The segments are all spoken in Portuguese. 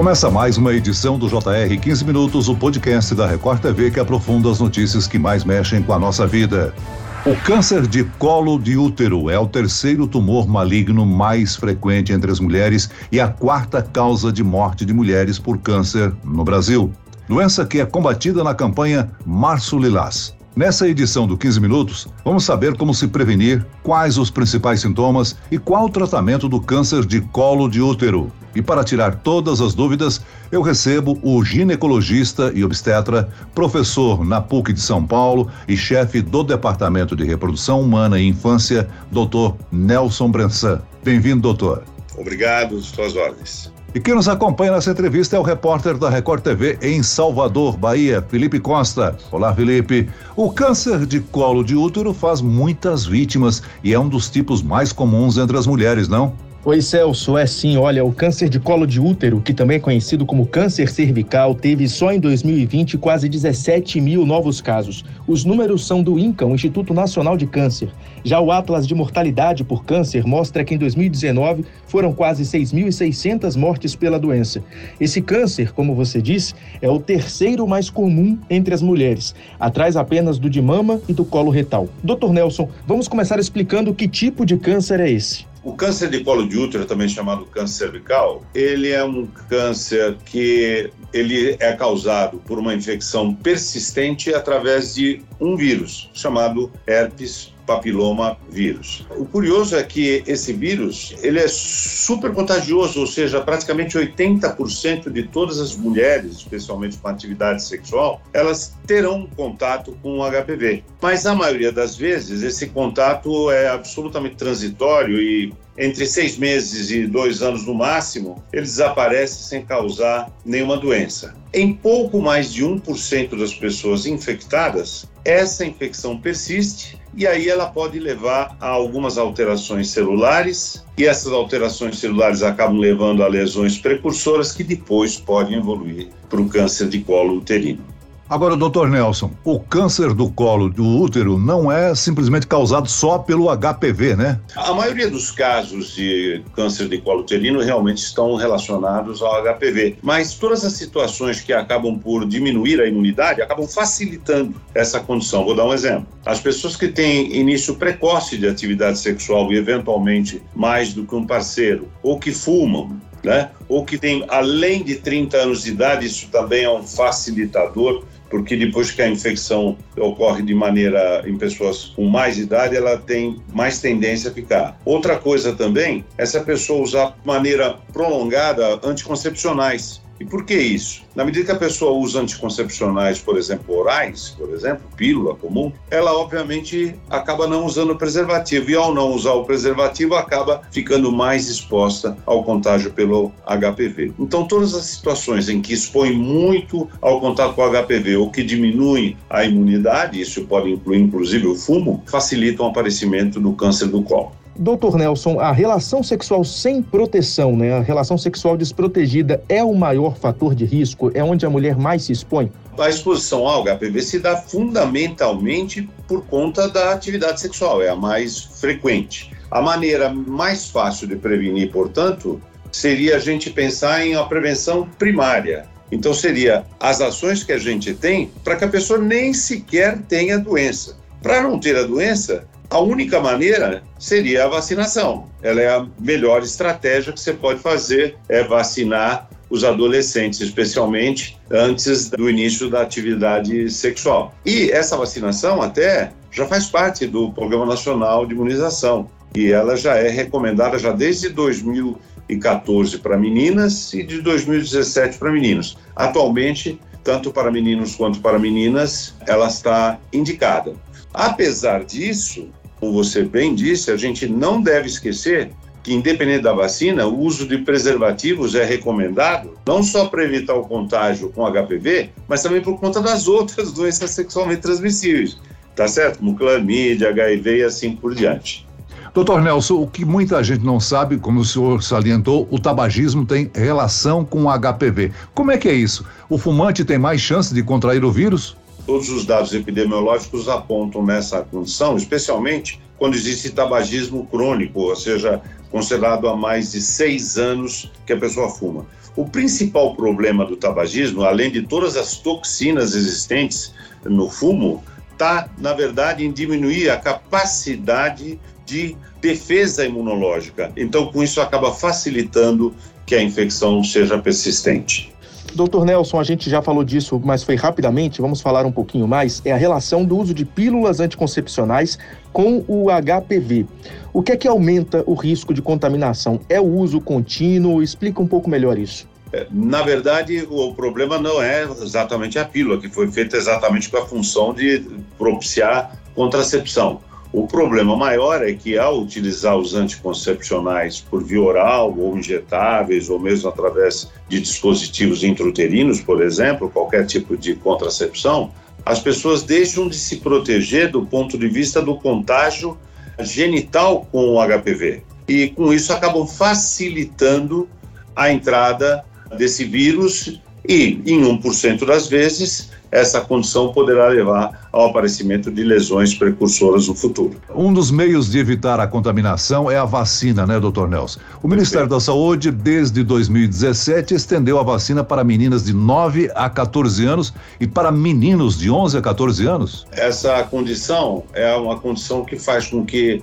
Começa mais uma edição do JR 15 Minutos, o podcast da Record TV que aprofunda as notícias que mais mexem com a nossa vida. O câncer de colo de útero é o terceiro tumor maligno mais frequente entre as mulheres e a quarta causa de morte de mulheres por câncer no Brasil. Doença que é combatida na campanha Março Lilás. Nessa edição do 15 Minutos, vamos saber como se prevenir, quais os principais sintomas e qual o tratamento do câncer de colo de útero. E para tirar todas as dúvidas, eu recebo o ginecologista e obstetra, professor na PUC de São Paulo e chefe do Departamento de Reprodução Humana e Infância, Dr. Nelson Brensan. Bem-vindo, doutor. Obrigado, suas ordens. E quem nos acompanha nessa entrevista é o repórter da Record TV em Salvador, Bahia, Felipe Costa. Olá, Felipe. O câncer de colo de útero faz muitas vítimas e é um dos tipos mais comuns entre as mulheres, não? Oi, Celso. É sim, olha, o câncer de colo de útero, que também é conhecido como câncer cervical, teve só em 2020 quase 17 mil novos casos. Os números são do INCA, o Instituto Nacional de Câncer. Já o Atlas de Mortalidade por Câncer mostra que em 2019 foram quase 6.600 mortes pela doença. Esse câncer, como você disse, é o terceiro mais comum entre as mulheres, atrás apenas do de mama e do colo retal. Dr. Nelson, vamos começar explicando que tipo de câncer é esse. O câncer de colo de útero, também chamado câncer cervical, ele é um câncer que ele é causado por uma infecção persistente através de um vírus chamado herpes papiloma vírus. O curioso é que esse vírus, ele é super contagioso, ou seja, praticamente 80% de todas as mulheres, especialmente com atividade sexual, elas terão contato com o HPV. Mas a maioria das vezes esse contato é absolutamente transitório e entre seis meses e dois anos no máximo, ele desaparece sem causar nenhuma doença. Em pouco mais de 1% das pessoas infectadas, essa infecção persiste e aí ela pode levar a algumas alterações celulares, e essas alterações celulares acabam levando a lesões precursoras que depois podem evoluir para o câncer de colo uterino. Agora, doutor Nelson, o câncer do colo do útero não é simplesmente causado só pelo HPV, né? A maioria dos casos de câncer de colo uterino realmente estão relacionados ao HPV, mas todas as situações que acabam por diminuir a imunidade acabam facilitando essa condição. Vou dar um exemplo. As pessoas que têm início precoce de atividade sexual e eventualmente mais do que um parceiro, ou que fumam, né? ou que tem além de 30 anos de idade, isso também é um facilitador porque depois que a infecção ocorre de maneira em pessoas com mais idade, ela tem mais tendência a ficar. Outra coisa também é se a pessoa usar de maneira prolongada anticoncepcionais. E por que isso? Na medida que a pessoa usa anticoncepcionais, por exemplo, orais, por exemplo, pílula comum, ela obviamente acaba não usando o preservativo. E ao não usar o preservativo, acaba ficando mais exposta ao contágio pelo HPV. Então, todas as situações em que expõe muito ao contato com o HPV ou que diminuem a imunidade, isso pode incluir inclusive o fumo, facilitam o aparecimento do câncer do colo. Doutor Nelson, a relação sexual sem proteção, né, a relação sexual desprotegida, é o maior fator de risco? É onde a mulher mais se expõe? A exposição ao HPV se dá fundamentalmente por conta da atividade sexual, é a mais frequente. A maneira mais fácil de prevenir, portanto, seria a gente pensar em uma prevenção primária. Então, seria as ações que a gente tem para que a pessoa nem sequer tenha doença. Para não ter a doença, a única maneira seria a vacinação. Ela é a melhor estratégia que você pode fazer, é vacinar os adolescentes, especialmente antes do início da atividade sexual. E essa vacinação até já faz parte do Programa Nacional de Imunização e ela já é recomendada já desde 2014 para meninas e de 2017 para meninos. Atualmente, tanto para meninos quanto para meninas, ela está indicada. Apesar disso, como você bem disse, a gente não deve esquecer que, independente da vacina, o uso de preservativos é recomendado, não só para evitar o contágio com HPV, mas também por conta das outras doenças sexualmente transmissíveis, tá certo? Como clamídia, HIV e assim por diante. Doutor Nelson, o que muita gente não sabe, como o senhor salientou, o tabagismo tem relação com o HPV. Como é que é isso? O fumante tem mais chance de contrair o vírus? Todos os dados epidemiológicos apontam nessa condição, especialmente quando existe tabagismo crônico, ou seja, considerado há mais de seis anos que a pessoa fuma. O principal problema do tabagismo, além de todas as toxinas existentes no fumo, está, na verdade, em diminuir a capacidade de defesa imunológica. Então, com isso, acaba facilitando que a infecção seja persistente. Doutor Nelson, a gente já falou disso, mas foi rapidamente, vamos falar um pouquinho mais. É a relação do uso de pílulas anticoncepcionais com o HPV. O que é que aumenta o risco de contaminação? É o uso contínuo? Explica um pouco melhor isso. É, na verdade, o problema não é exatamente a pílula, que foi feita exatamente com a função de propiciar contracepção. O problema maior é que, ao utilizar os anticoncepcionais por via oral ou injetáveis, ou mesmo através de dispositivos intrauterinos, por exemplo, qualquer tipo de contracepção, as pessoas deixam de se proteger do ponto de vista do contágio genital com o HPV. E, com isso, acabam facilitando a entrada desse vírus e, em 1% das vezes, essa condição poderá levar ao aparecimento de lesões precursoras no futuro. Um dos meios de evitar a contaminação é a vacina, né, doutor Nelson? O Ministério da Saúde, desde 2017, estendeu a vacina para meninas de 9 a 14 anos e para meninos de 11 a 14 anos. Essa condição é uma condição que faz com que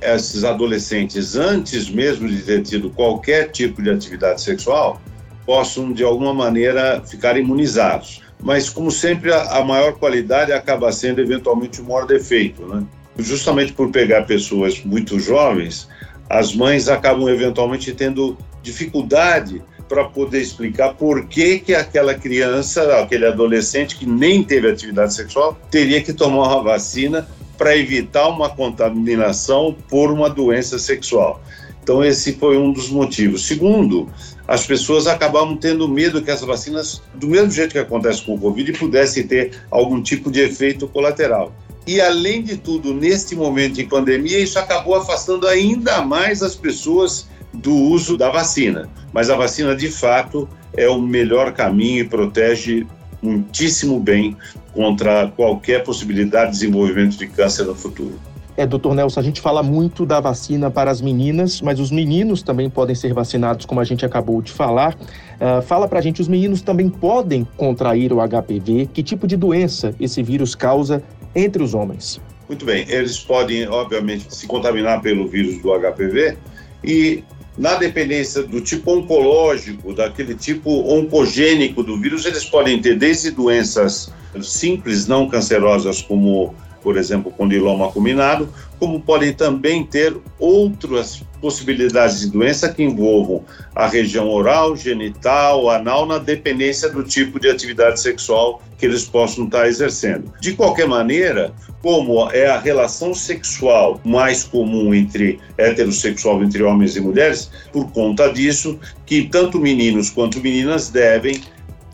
esses adolescentes, antes mesmo de ter tido qualquer tipo de atividade sexual, possam, de alguma maneira, ficar imunizados mas como sempre a, maior qualidade acaba sendo eventualmente o maior defeito, né? Justamente por pegar pessoas muito jovens, as mães acabam eventualmente tendo dificuldade para poder explicar por que, que aquela criança, aquele adolescente que nem teve atividade sexual, teria que tomar uma vacina para evitar uma contaminação por uma doença sexual. Então, esse foi um dos motivos. Segundo, as pessoas acabavam tendo medo que as vacinas, do mesmo jeito que acontece com o Covid, pudessem ter algum tipo de efeito colateral. E, além de tudo, neste momento de pandemia, isso acabou afastando ainda mais as pessoas do uso da vacina. Mas a vacina, de fato, é o melhor caminho e protege muitíssimo bem contra qualquer possibilidade de desenvolvimento de câncer no futuro. É, doutor Nelson, a gente fala muito da vacina para as meninas, mas os meninos também podem ser vacinados, como a gente acabou de falar. Uh, fala para a gente, os meninos também podem contrair o HPV? Que tipo de doença esse vírus causa entre os homens? Muito bem, eles podem, obviamente, se contaminar pelo vírus do HPV e na dependência do tipo oncológico, daquele tipo oncogênico do vírus, eles podem ter desde doenças simples, não cancerosas, como por exemplo, condiloma acuminado, como podem também ter outras possibilidades de doença que envolvam a região oral, genital, anal, na dependência do tipo de atividade sexual que eles possam estar exercendo. De qualquer maneira, como é a relação sexual mais comum entre heterossexual entre homens e mulheres, por conta disso que tanto meninos quanto meninas devem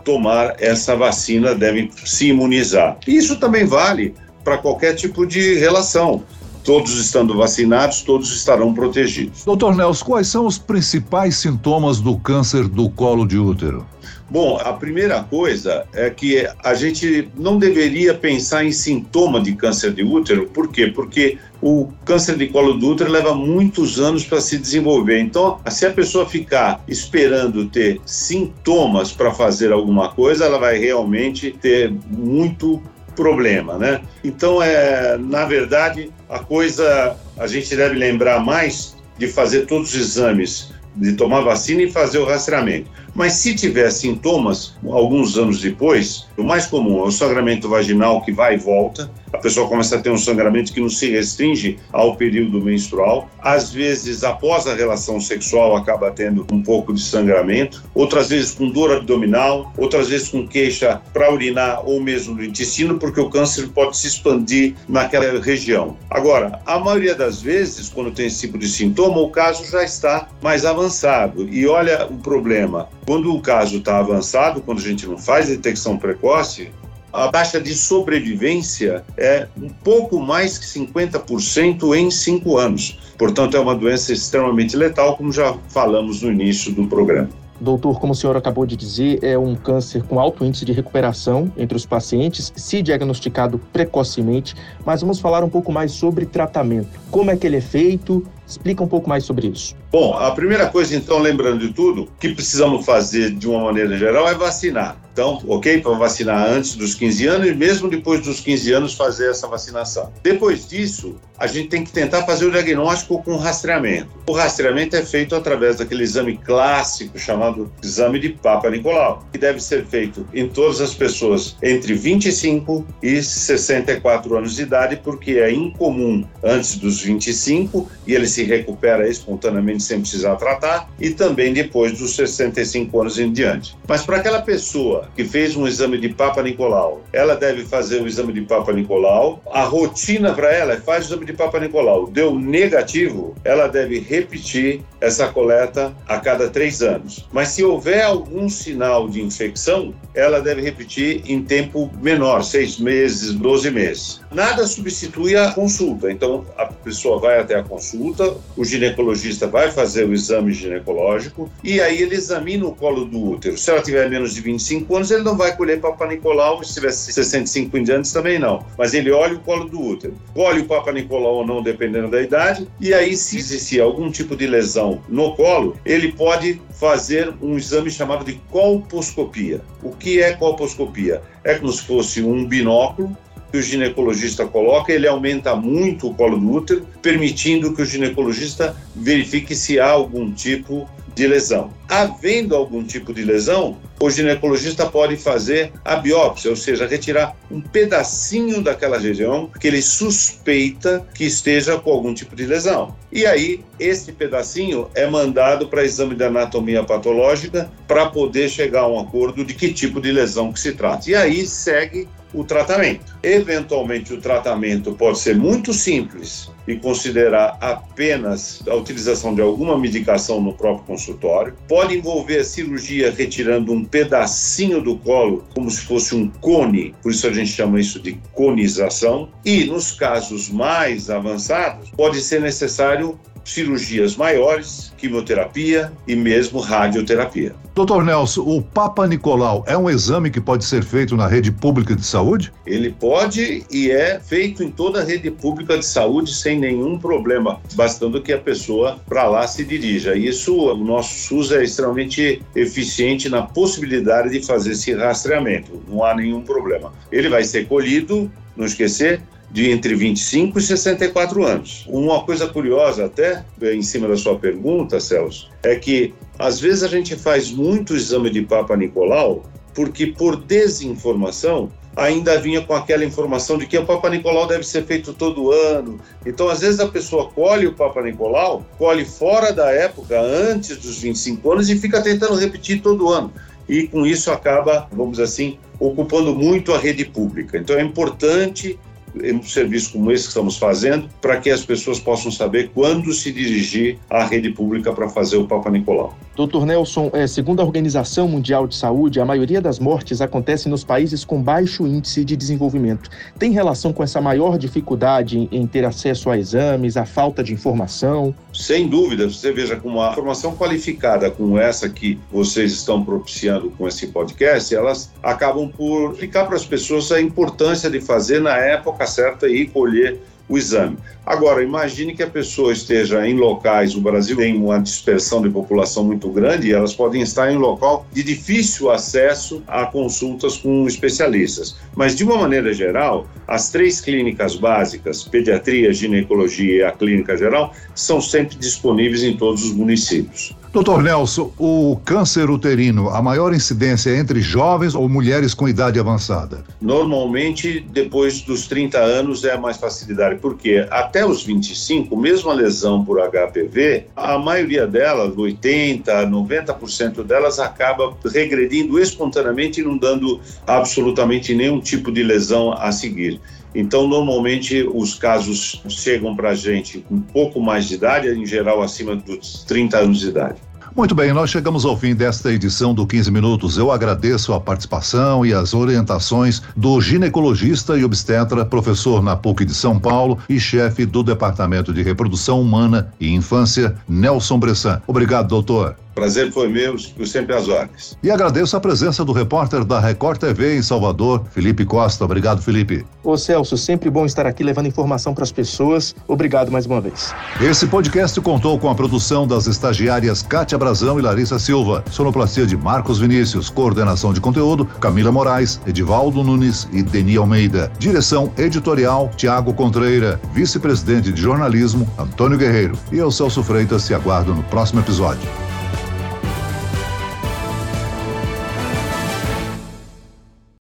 tomar essa vacina, devem se imunizar. Isso também vale para qualquer tipo de relação. Todos estando vacinados, todos estarão protegidos. Doutor Nelson, quais são os principais sintomas do câncer do colo de útero? Bom, a primeira coisa é que a gente não deveria pensar em sintoma de câncer de útero, por quê? Porque o câncer de colo do útero leva muitos anos para se desenvolver. Então, se a pessoa ficar esperando ter sintomas para fazer alguma coisa, ela vai realmente ter muito problema, né? Então, é, na verdade, a coisa a gente deve lembrar mais de fazer todos os exames, de tomar vacina e fazer o rastreamento. Mas se tiver sintomas, alguns anos depois, o mais comum é o sangramento vaginal que vai e volta. A pessoa começa a ter um sangramento que não se restringe ao período menstrual. Às vezes, após a relação sexual, acaba tendo um pouco de sangramento. Outras vezes com dor abdominal. Outras vezes com queixa para urinar ou mesmo no intestino, porque o câncer pode se expandir naquela região. Agora, a maioria das vezes, quando tem esse tipo de sintoma, o caso já está mais avançado. E olha o problema quando o caso está avançado, quando a gente não faz detecção precoce, a taxa de sobrevivência é um pouco mais que 50% em cinco anos. Portanto, é uma doença extremamente letal, como já falamos no início do programa. Doutor, como o senhor acabou de dizer, é um câncer com alto índice de recuperação entre os pacientes, se diagnosticado precocemente, mas vamos falar um pouco mais sobre tratamento. Como é que ele é feito? Explica um pouco mais sobre isso. Bom, a primeira coisa, então, lembrando de tudo, que precisamos fazer de uma maneira geral é vacinar. Então, ok, para vacinar antes dos 15 anos e mesmo depois dos 15 anos fazer essa vacinação. Depois disso, a gente tem que tentar fazer o diagnóstico com rastreamento. O rastreamento é feito através daquele exame clássico chamado exame de Papa Nicolau, que deve ser feito em todas as pessoas entre 25 e 64 anos de idade, porque é incomum antes dos 25 e ele se recupera espontaneamente sem precisar tratar, e também depois dos 65 anos em diante. Mas para aquela pessoa que fez um exame de Papa Nicolau, ela deve fazer o exame de Papa Nicolau. A rotina para ela é faz o exame de Papa Nicolau. Deu negativo, ela deve repetir essa coleta a cada três anos. Mas se houver algum sinal de infecção, ela deve repetir em tempo menor, seis meses, doze meses. Nada substitui a consulta. Então, a pessoa vai até a consulta, o ginecologista vai fazer o exame ginecológico e aí ele examina o colo do útero. Se ela tiver menos de 25 anos, ele não vai colher Papa Nicolau, se tiver 65 em diante também não. Mas ele olha o colo do útero. Colhe o Papa Nicolau ou não, dependendo da idade, e aí se existir algum tipo de lesão no colo, ele pode fazer um exame chamado de colposcopia. O que é colposcopia? É como se fosse um binóculo que o ginecologista coloca, ele aumenta muito o colo do útero, permitindo que o ginecologista verifique se há algum tipo de lesão. Havendo algum tipo de lesão, o ginecologista pode fazer a biópsia, ou seja, retirar um pedacinho daquela região que ele suspeita que esteja com algum tipo de lesão. E aí, esse pedacinho é mandado para exame de anatomia patológica para poder chegar a um acordo de que tipo de lesão que se trata. E aí segue o tratamento. Eventualmente, o tratamento pode ser muito simples e considerar apenas a utilização de alguma medicação no próprio consultório. Pode envolver a cirurgia retirando um pedacinho do colo, como se fosse um cone, por isso a gente chama isso de conização. E nos casos mais avançados, pode ser necessário cirurgias maiores, quimioterapia e mesmo radioterapia. Doutor Nelson, o Papa Nicolau é um exame que pode ser feito na rede pública de saúde? Ele pode e é feito em toda a rede pública de saúde sem nenhum problema, bastando que a pessoa para lá se dirija. Isso, o nosso SUS é extremamente eficiente na possibilidade de fazer esse rastreamento, não há nenhum problema. Ele vai ser colhido, não esquecer, de entre 25 e 64 anos. Uma coisa curiosa, até em cima da sua pergunta, Celso, é que às vezes a gente faz muito exame de Papa Nicolau porque, por desinformação, ainda vinha com aquela informação de que o Papa Nicolau deve ser feito todo ano. Então, às vezes, a pessoa colhe o Papa Nicolau, colhe fora da época, antes dos 25 anos, e fica tentando repetir todo ano. E com isso acaba, vamos assim, ocupando muito a rede pública. Então, é importante um serviço como esse que estamos fazendo, para que as pessoas possam saber quando se dirigir à rede pública para fazer o Papa Nicolau. Doutor Nelson, é, segundo a Organização Mundial de Saúde, a maioria das mortes acontece nos países com baixo índice de desenvolvimento. Tem relação com essa maior dificuldade em, ter acesso a exames, a falta de informação? Sem dúvida, você veja com uma informação qualificada como essa que vocês estão propiciando com esse podcast, elas acabam por explicar para as pessoas a importância de fazer na época certa e colher o exame. Agora, imagine que a pessoa esteja em locais, o Brasil tem uma dispersão de população muito grande e elas podem estar em local de difícil acesso a consultas com especialistas. Mas, de uma maneira geral, as três clínicas básicas, pediatria, ginecologia e a clínica geral, são sempre disponíveis em todos os municípios. Doutor Nelson, o câncer uterino, a maior incidência é entre jovens ou mulheres com idade avançada? Normalmente, depois dos 30 anos é mais facilidade, porque até os 25, mesmo a lesão por HPV, a maioria delas, 80, 90% delas, acaba regredindo espontaneamente e não dando absolutamente nenhum tipo de lesão a seguir. Então, normalmente, os casos chegam para a gente com um pouco mais de idade, em geral acima dos 30 anos de idade. Muito bem, nós chegamos ao fim desta edição do 15 Minutos. Eu agradeço a participação e as orientações do ginecologista e obstetra, professor na PUC de São Paulo e chefe do Departamento de Reprodução Humana e Infância, Nelson Bressan. Obrigado, doutor. Prazer foi meu, sempre às ordens. E agradeço a presença do repórter da Record TV em Salvador, Felipe Costa. Obrigado, Felipe. Ô Celso, sempre bom estar aqui levando informação para as pessoas. Obrigado mais uma vez. Esse podcast contou com a produção das estagiárias Kátia Brazão e Larissa Silva, sonoplastia de Marcos Vinícius, coordenação de conteúdo Camila Moraes, Edivaldo Nunes e Deni Almeida. Direção editorial Tiago Contreira, vice-presidente de jornalismo Antônio Guerreiro. E eu, Celso Freitas, te aguardo no próximo episódio.